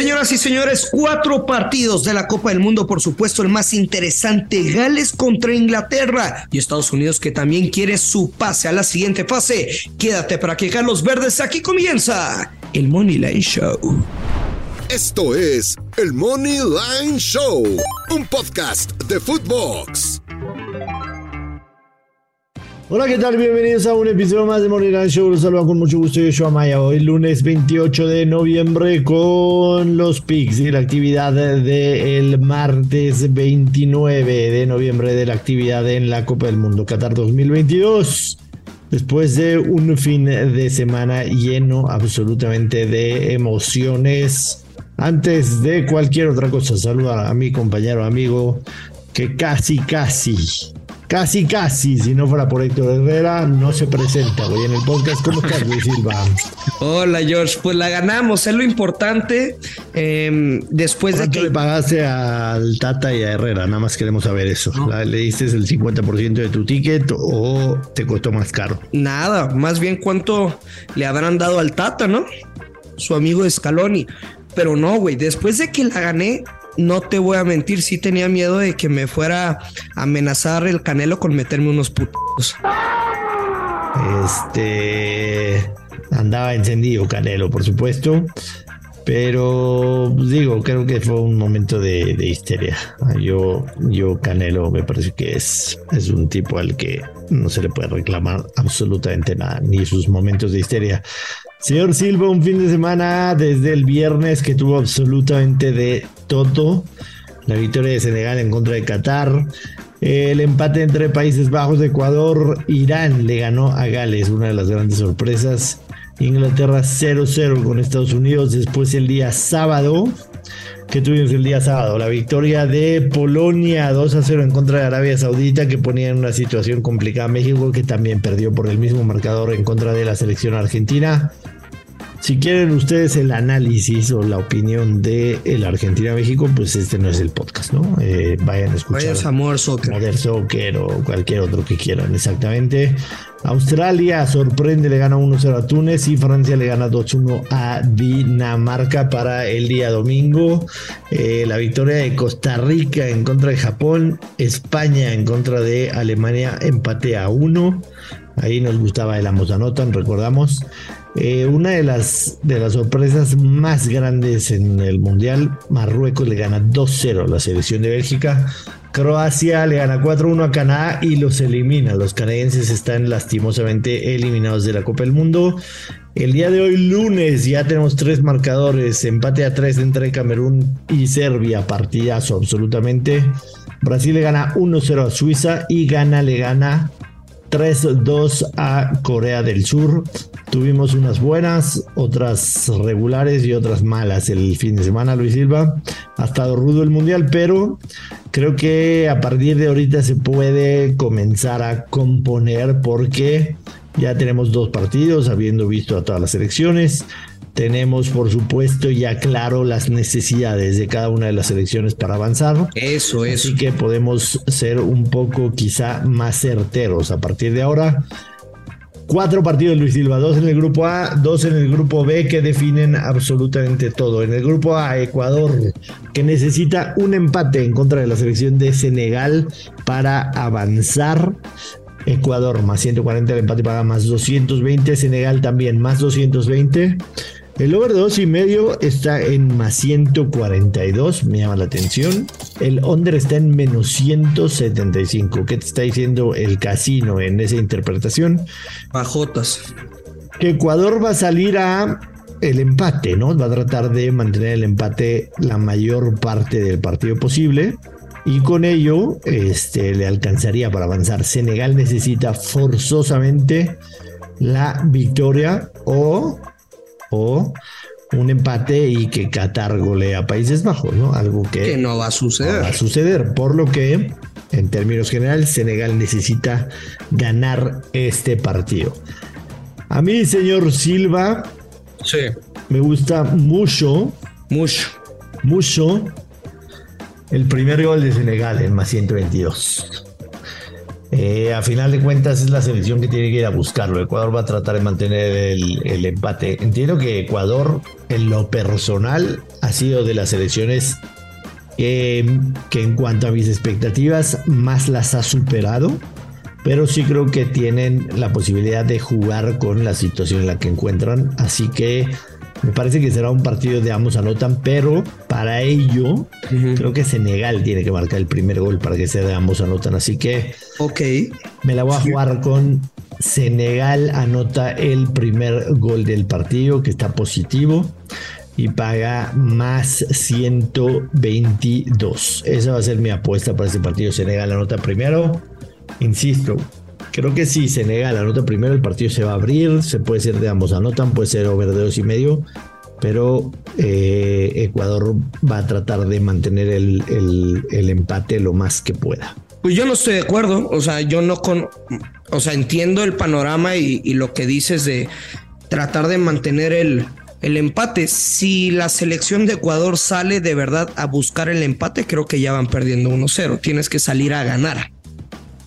Señoras y señores, cuatro partidos de la Copa del Mundo, por supuesto, el más interesante, Gales contra Inglaterra y Estados Unidos que también quiere su pase a la siguiente fase. Quédate para que los verdes, aquí comienza el Money Line Show. Esto es el Money Line Show, un podcast de Footbox. Hola, ¿qué tal? Bienvenidos a un episodio más de Moneyline Show. Los saludo con mucho gusto. Yo soy Amaya. Hoy, lunes 28 de noviembre, con los picks y la actividad del martes 29 de noviembre de la actividad en la Copa del Mundo Qatar 2022. Después de un fin de semana lleno absolutamente de emociones. Antes de cualquier otra cosa, saluda a mi compañero amigo que casi, casi Casi, casi, si no fuera por Héctor Herrera, no se presenta hoy en el podcast. ¿Cómo estás, Luis Silva? Hola, George. Pues la ganamos, es lo importante. Eh, después de que. le pagaste al Tata y a Herrera? Nada más queremos saber eso. ¿Le diste el 50% de tu ticket o te costó más caro? Nada, más bien cuánto le habrán dado al Tata, ¿no? Su amigo Scaloni. Pero no, güey, después de que la gané, no te voy a mentir, sí tenía miedo de que me fuera a amenazar el Canelo con meterme unos putos. Este andaba encendido Canelo, por supuesto. Pero pues, digo, creo que fue un momento de, histeria. Yo, yo Canelo me parece que es, es un tipo al que no se le puede reclamar absolutamente nada, ni sus momentos de histeria. Señor Silva, un fin de semana desde el viernes que tuvo absolutamente de todo. La victoria de Senegal en contra de Qatar. El empate entre Países Bajos, Ecuador, Irán le ganó a Gales, una de las grandes sorpresas. Inglaterra 0-0 con Estados Unidos. Después el día sábado, que tuvimos el día sábado, la victoria de Polonia 2-0 en contra de Arabia Saudita, que ponía en una situación complicada México, que también perdió por el mismo marcador en contra de la selección argentina. Si quieren ustedes el análisis o la opinión de el Argentina-México, pues este no es el podcast, ¿no? Eh, vayan a escuchar. Vayan a More Soccer. Soccer o cualquier otro que quieran, exactamente. Australia sorprende, le gana 1-0 a Túnez y Francia le gana 2-1 a Dinamarca para el día domingo. Eh, la victoria de Costa Rica en contra de Japón, España en contra de Alemania, empate a 1. Ahí nos gustaba el ambos anotan, recordamos. Eh, una de las, de las sorpresas más grandes en el Mundial, Marruecos le gana 2-0 a la selección de Bélgica. Croacia le gana 4-1 a Canadá y los elimina. Los canadienses están lastimosamente eliminados de la Copa del Mundo. El día de hoy, lunes, ya tenemos tres marcadores. Empate a tres entre Camerún y Serbia. Partidazo absolutamente. Brasil le gana 1-0 a Suiza y Ghana le gana 3-2 a Corea del Sur. Tuvimos unas buenas, otras regulares y otras malas el fin de semana, Luis Silva. Ha estado rudo el mundial, pero creo que a partir de ahorita se puede comenzar a componer porque ya tenemos dos partidos, habiendo visto a todas las elecciones. Tenemos, por supuesto, ya claro las necesidades de cada una de las elecciones para avanzar. Eso es. Así que podemos ser un poco quizá más certeros a partir de ahora. Cuatro partidos Luis Silva, dos en el grupo A, dos en el grupo B que definen absolutamente todo. En el grupo A, Ecuador, que necesita un empate en contra de la selección de Senegal para avanzar. Ecuador más 140, el empate paga más 220, Senegal también más 220. El over de dos y medio está en más 142, me llama la atención. El under está en menos 175. ¿Qué te está diciendo el casino en esa interpretación? Bajotas. Que Ecuador va a salir a el empate, ¿no? Va a tratar de mantener el empate la mayor parte del partido posible. Y con ello este, le alcanzaría para avanzar. Senegal necesita forzosamente la victoria o o un empate y que Qatar golea a Países Bajos, ¿no? Algo que, no va a suceder. va a suceder, por lo que, en términos generales, Senegal necesita ganar este partido. A mí, señor Silva, sí. me gusta mucho, mucho, mucho el primer gol de Senegal en más 122. Eh, a final de cuentas es la selección que tiene que ir a buscarlo. Ecuador va a tratar de mantener el, empate. Entiendo que Ecuador en lo personal ha sido de las selecciones que en cuanto a mis expectativas más las ha superado. Pero sí creo que tienen la posibilidad de jugar con la situación en la que encuentran. Así que me parece que será un partido de ambos anotan, pero para ello creo que Senegal tiene que marcar el primer gol para que sea de ambos anotan. Así que ok me la voy a jugar con Senegal anota el primer gol del partido que está positivo y paga más 122. Esa va a ser mi apuesta para ese partido. Senegal anota primero. Insisto, Creo que si Senegal anota primero, el partido se va a abrir. Se puede ser de ambos anotan, puede ser over de dos y medio. Pero eh, Ecuador va a tratar de mantener el, empate lo más que pueda. Pues yo no estoy de acuerdo. O sea, yo no con. O sea, entiendo el panorama y, lo que dices de tratar de mantener el, el empate. Si la selección de Ecuador sale de verdad a buscar el empate, creo que ya van perdiendo 1-0. Tienes que salir a ganar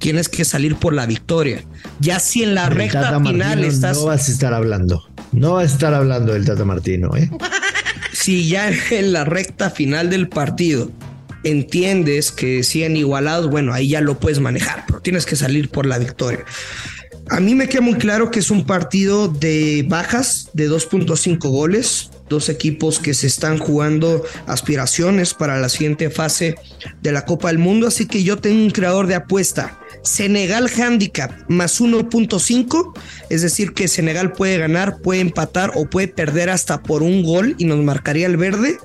tienes que salir por la victoria. Ya si en la recta final estás. No vas a estar hablando. No vas a estar hablando del Tata Martino, ¿eh? si ya en la recta final del partido entiendes que siguen igualados, bueno, ahí ya lo puedes manejar, pero tienes que salir por la victoria. A mí me queda muy claro que es un partido de bajas de 2.5 goles, dos equipos que se están jugando aspiraciones para la siguiente fase de la Copa del Mundo, así que yo tengo un creador de apuesta Senegal handicap más 1.5, es decir, que Senegal puede ganar, puede empatar o puede perder hasta por un gol y nos marcaría el verde.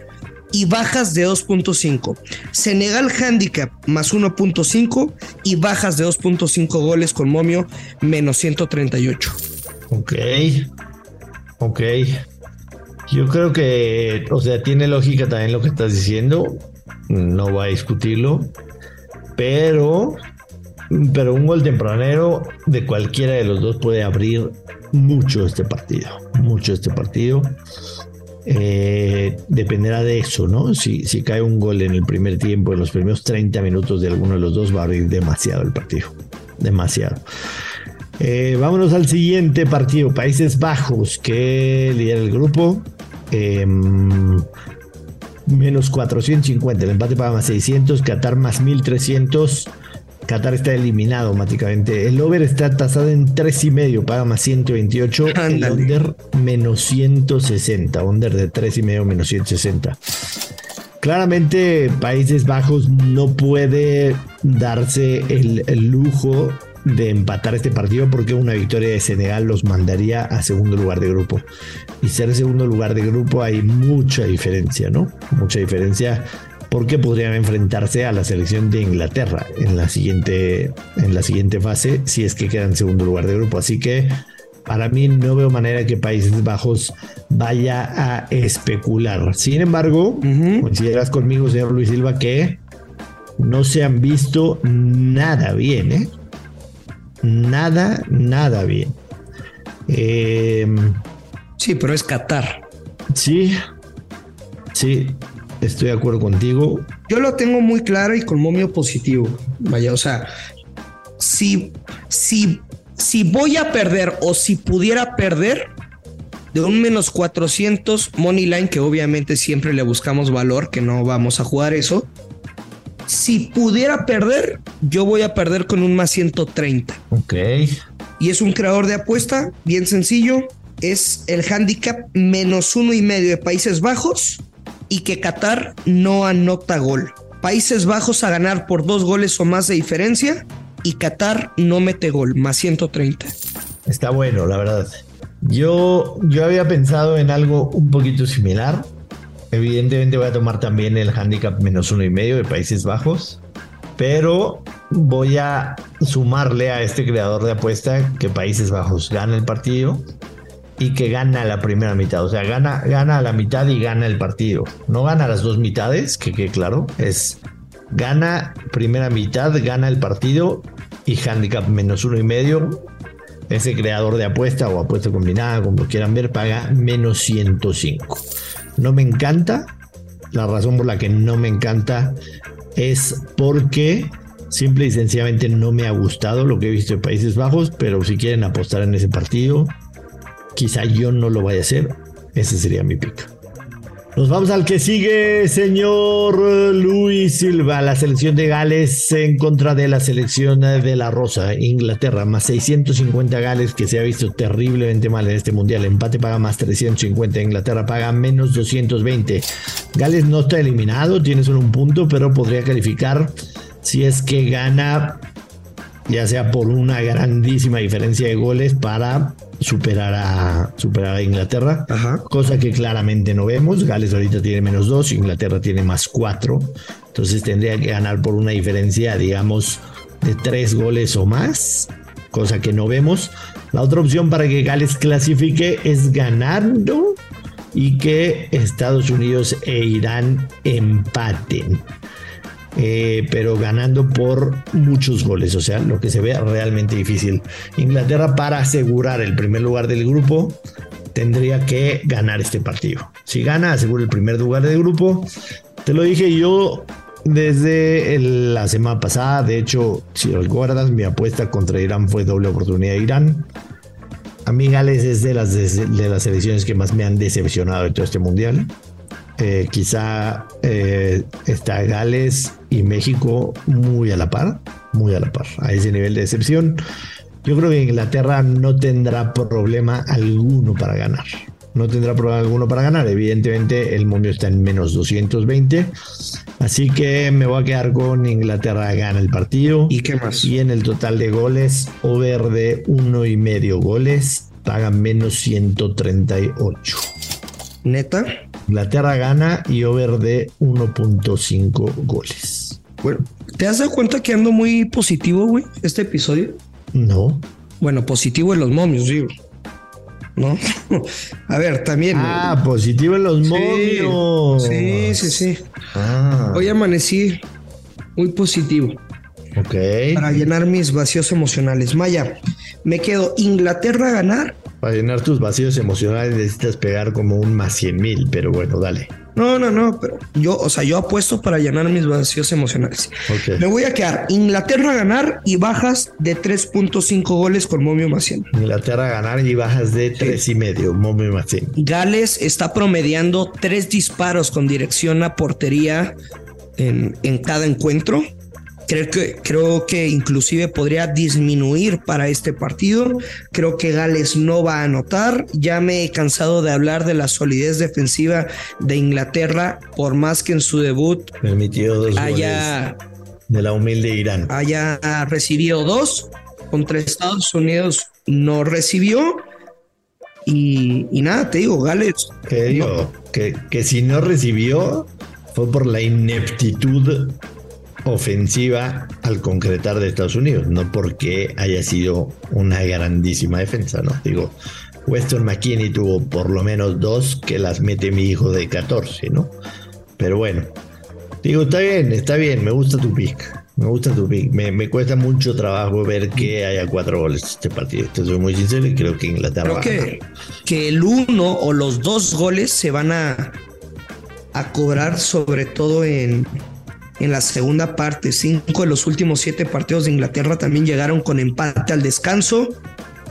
Y bajas de 2.5. Senegal handicap más 1.5 y bajas de 2.5 goles con momio menos 138. Ok. Ok. Yo creo que, o sea, tiene lógica también lo que estás diciendo. No voy a discutirlo. Pero pero un gol tempranero de cualquiera de los dos puede abrir mucho este partido, mucho este partido. Eh, dependerá de eso, ¿no? Si, si cae un gol en el primer tiempo, en los primeros 30 minutos de alguno de los dos, va a abrir demasiado el partido. Demasiado. Eh, vámonos al siguiente partido, Países Bajos, que lidera el grupo. Em, menos 450, el empate paga más 600, Qatar más 1300. Qatar está eliminado automáticamente. El over está tasado en tres y medio, paga más 128. El under menos 160. Under de tres y medio menos 160. Claramente Países Bajos no puede darse el, el lujo de empatar este partido porque una victoria de Senegal los mandaría a segundo lugar de grupo. Y ser segundo lugar de grupo hay mucha diferencia, ¿no? Mucha diferencia porque podrían enfrentarse a la selección de Inglaterra en la siguiente, en la siguiente fase si es que quedan en segundo lugar de grupo. Así que para mí no veo manera que Países Bajos vaya a especular. Sin embargo, consideras conmigo, señor Luis Silva, que no se han visto nada bien, ¿eh? Nada, nada bien. Em, sí, pero es Qatar. Sí, sí, Estoy de acuerdo contigo. Yo lo tengo muy claro y con momio positivo. Vaya, o sea, si, si, si voy a perder o si pudiera perder de un menos 400 money line, que obviamente siempre le buscamos valor, que no vamos a jugar eso. Si pudiera perder, yo voy a perder con un más 130. Ok. Y es un creador de apuesta bien sencillo. Es el handicap menos uno y medio de Países Bajos y que Qatar no anota gol. Países Bajos a ganar por dos goles o más de diferencia y Qatar no mete gol, más 130. Está bueno, la verdad. Yo, yo había pensado en algo un poquito similar. Evidentemente voy a tomar también el handicap menos uno y medio de Países Bajos, pero voy a sumarle a este creador de apuesta que Países Bajos gana el partido y que gana la primera mitad. O sea, gana, gana la mitad y gana el partido. No gana las dos mitades, que, que claro, es gana primera mitad, gana el partido y handicap menos uno y medio. Ese creador de apuesta o apuesta combinada, como quieran ver, paga menos 105. No me encanta. La razón por la que no me encanta es porque Simple y sencillamente no me ha gustado lo que he visto en Países Bajos, pero si quieren apostar en ese partido, quizá yo no lo vaya a hacer. Ese sería mi pick. Nos vamos al que sigue, señor Luis Silva, la selección de Gales en contra de la selección de la Rosa, Inglaterra, más 650 Gales que se ha visto terriblemente mal en este mundial. Empate paga más 350, Inglaterra paga menos 220. Gales no está eliminado, tiene solo un punto, pero podría calificar si es que gana, ya sea por una grandísima diferencia de goles para superar a, superar a Inglaterra, cosa que claramente no vemos. Gales ahorita tiene menos dos, Inglaterra tiene más cuatro, entonces tendría que ganar por una diferencia, digamos, de tres goles o más, cosa que no vemos. La otra opción para que Gales clasifique es ganando y que Estados Unidos e Irán empaten. Eh, pero ganando por muchos goles, o sea, lo que se ve realmente difícil. Inglaterra para asegurar el primer lugar del grupo tendría que ganar este partido. Si gana, asegura el primer lugar del grupo. Te lo dije yo desde la semana pasada, de hecho, si recuerdas, mi apuesta contra Irán fue doble oportunidad de Irán. A mí Gales es de las, de las selecciones que más me han decepcionado de todo este mundial. Eh, quizá eh, está Gales y México muy a la par, muy a la par, a ese nivel de decepción. Yo creo que Inglaterra no tendrá problema alguno para ganar. No tendrá problema alguno para ganar. Evidentemente el momio está en menos 220. Así que me voy a quedar con Inglaterra gana el partido. ¿Y qué más? Y en el total de goles, over de uno y medio goles, paga menos 138. ¿Neta? Inglaterra gana y over de 1.5 goles. Bueno, ¿te has dado cuenta que ando muy positivo, güey, este episodio? No. Bueno, positivo en los momios, digo. ¿No? A ver, también. Ah, positivo en los momios. Sí, sí, sí. Ah. Hoy amanecí muy positivo. Ok. Para llenar mis vacíos emocionales. Maya, me quedo Inglaterra a ganar para llenar tus vacíos emocionales necesitas pegar como un más 100 mil, pero bueno, dale. No, no, no, pero yo, o sea, yo apuesto para llenar mis vacíos emocionales. Me voy a quedar Inglaterra a ganar y bajas de 3.5 goles con Momio 100. Inglaterra a ganar y bajas de 3 y medio, Momio 100. Gales está promediando tres disparos con dirección a portería en, en cada encuentro. Creo que, creo que inclusive podría disminuir para este partido. Creo que Gales no va a anotar. Ya me he cansado de hablar de la solidez defensiva de Inglaterra, por más que en su debut permitió dos haya, de la humilde Irán. Haya recibido dos. Contra Estados Unidos no recibió. Y, nada, te digo, Gales. Que digo, que, que si no recibió fue por la ineptitud ofensiva al concretar de Estados Unidos, no porque haya sido una grandísima defensa, ¿no? Digo, Weston McKinney tuvo por lo menos dos que las mete mi hijo de 14, ¿no? Pero bueno, digo, está bien, está bien, me gusta tu pick. Me gusta tu pick. Me, cuesta mucho trabajo ver que haya cuatro goles este partido. Te soy muy sincero y creo que Inglaterra. Creo que, que el uno o los dos goles se van a, a cobrar sobre todo en, en la segunda parte. Cinco de los últimos siete partidos de Inglaterra también llegaron con empate al descanso.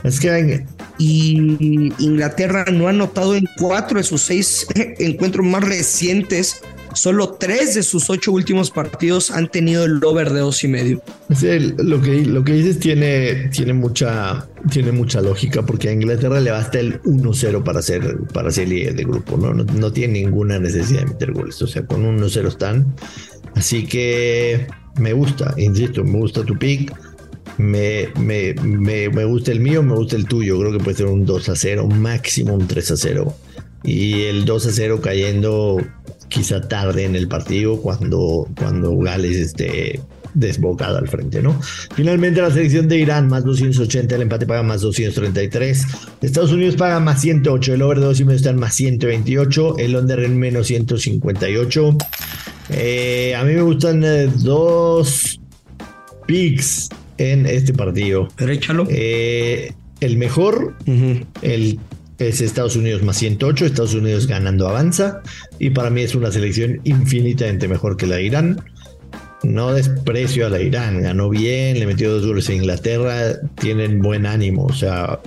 Es que y Inglaterra no ha anotado en cuatro de sus seis encuentros más recientes. Solo tres de sus ocho últimos partidos han tenido el over de dos y medio. lo, que, lo que dices tiene, tiene, mucha, tiene mucha lógica porque a Inglaterra le basta el 1-0 para ser, para ser líder de grupo. ¿no? No, no tiene ninguna necesidad de meter goles. O sea, con 1-0 están. Así que me gusta, insisto, me gusta tu pick. Me, me, me, me, gusta el mío, me gusta el tuyo. Creo que puede ser un 2 a 0, máximo un 3 a 0. Y el 2 a 0 cayendo quizá tarde en el partido cuando, cuando Gales esté desbocado al frente, ¿no? Finalmente la selección de Irán más 280, el empate paga más 233, Estados Unidos paga más 108, el over de 2 y medio está en más 128, el under en menos 158. Eh, a mí me gustan eh, dos picks en este partido. Pero eh, el mejor, el es Estados Unidos más 108, Estados Unidos ganando avanza y para mí es una selección infinitamente mejor que la de Irán. No desprecio a la Irán, ganó bien, le metió dos goles a Inglaterra, tienen buen ánimo, o sea,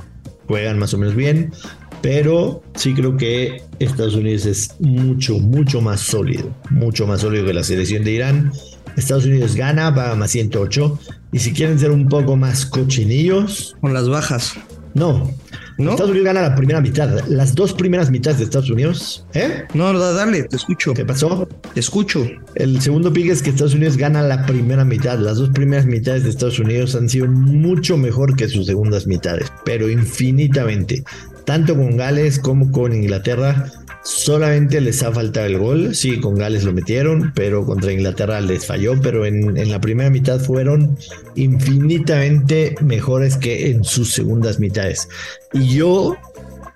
juegan más o menos bien, pero sí creo que Estados Unidos es mucho, mucho más sólido, mucho más sólido que la selección de Irán. Estados Unidos gana, va más 108. Y si quieren ser un poco más cochinillos. Con las bajas. No, Estados Unidos gana la primera mitad. Las dos primeras mitades de Estados Unidos. ¿Eh? No, dale, te escucho. ¿Qué pasó? Te escucho. El segundo pick es que Estados Unidos gana la primera mitad. Las dos primeras mitades de Estados Unidos han sido mucho mejor que sus segundas mitades, pero infinitamente. Tanto con Gales como con Inglaterra Solamente les ha faltado el gol. Sí, con Gales lo metieron, pero contra Inglaterra les falló. Pero en, la primera mitad fueron infinitamente mejores que en sus segundas mitades. Y yo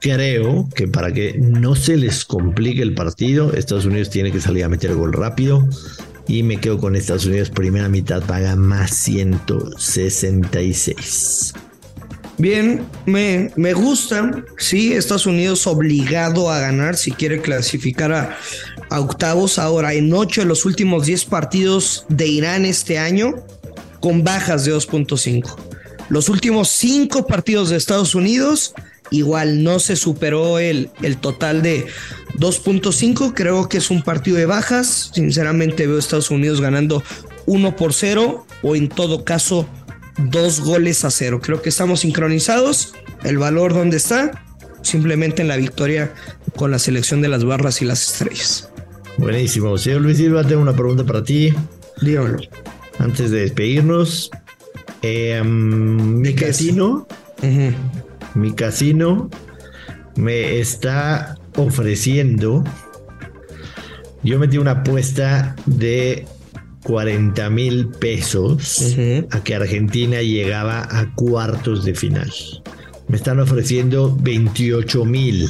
creo que para que no se les complique el partido, Estados Unidos tiene que salir a meter gol rápido. Y me quedo con Estados Unidos, primera mitad paga más 166. Bien, me, me gusta. Sí, Estados Unidos obligado a ganar si quiere clasificar a, octavos. Ahora, en ocho de los últimos 10 partidos de Irán este año, con bajas de 2.5. Los últimos cinco partidos de Estados Unidos, igual no se superó el, el total de 2.5. Creo que es un partido de bajas. Sinceramente veo a Estados Unidos ganando 1 por 0 o en todo caso dos goles a cero. Creo que estamos sincronizados. El valor donde está, simplemente en la victoria con la selección de las barras y las estrellas. Buenísimo. Señor Luis Silva, tengo una pregunta para ti. Dígamelo. Antes de despedirnos, em, mi casino, mi casino me está ofreciendo. Yo metí una apuesta de 40 mil pesos a que Argentina llegaba a cuartos de final. Me están ofreciendo 28 mil.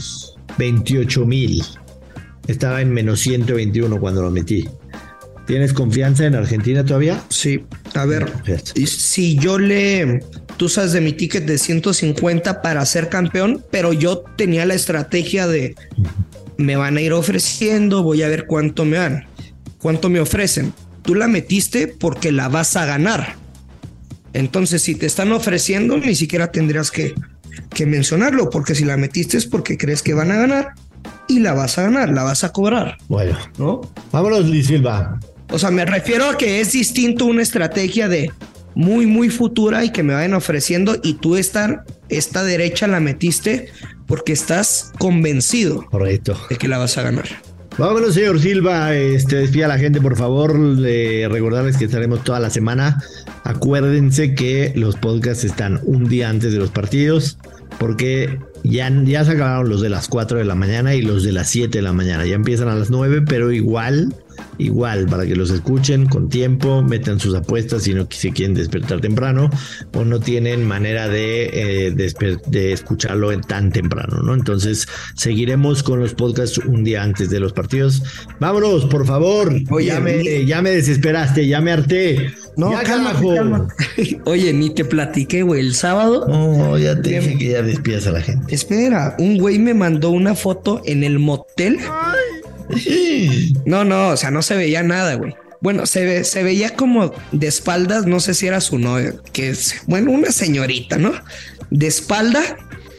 28 mil. Estaba en menos 121 cuando lo metí. ¿Tienes confianza en Argentina todavía? Sí. A ver, si yo le... Tú sabes de mi ticket de 150 para ser campeón, pero yo tenía la estrategia de... Me van a ir ofreciendo, voy a ver cuánto me dan. ¿Cuánto me ofrecen? Tú la metiste porque la vas a ganar. Entonces, si te están ofreciendo, ni siquiera tendrías que, que mencionarlo, porque si la metiste es porque crees que van a ganar y la vas a ganar, la vas a cobrar. Bueno, ¿no? Vámonos, Luis Silva. O sea, me refiero a que es distinto una estrategia de muy, muy futura y que me vayan ofreciendo y tú esta, esta derecha la metiste porque estás convencido Correcto. de que la vas a ganar. Vámonos, señor Silva. Este, despida a la gente, por favor. De recordarles que estaremos toda la semana. Acuérdense que los podcasts están un día antes de los partidos, porque ya, ya se acabaron los de las 4 de la mañana y los de las 7 de la mañana. Ya empiezan a las 9, pero igual igual para que los escuchen con tiempo, metan sus apuestas si no se quieren despertar temprano o no tienen manera de, eh, de, escucharlo tan temprano, ¿no? Entonces seguiremos con los podcasts un día antes de los partidos. Vámonos, por favor. Oye, ya me, ya me desesperaste, ya me harté. No, calma, Oye, ni te platiqué, güey, el sábado. No, ya te dije que ya despidas a la gente. Espera, un güey me mandó una foto en el motel. No, no, o sea, no se veía nada, güey. Bueno, se, ve, se veía como de espaldas, no sé si era su novia, que es, bueno, una señorita, ¿no? De espalda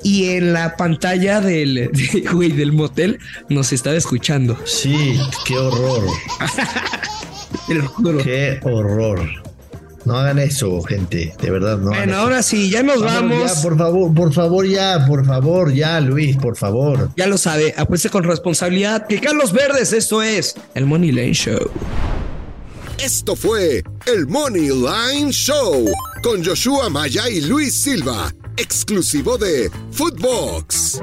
y en la pantalla del, güey, del motel nos estaba escuchando. Sí, qué horror. Qué horror. No hagan eso, gente. De verdad, no. Bueno, ahora sí, ya nos vamos. por favor, por favor, ya, por favor, ya, Luis, por favor. Ya lo sabe, apueste con responsabilidad. Que Carlos Verdes, esto es el Money Line Show. Esto fue el Money Line Show con Joshua Maya y Luis Silva, exclusivo de Footbox.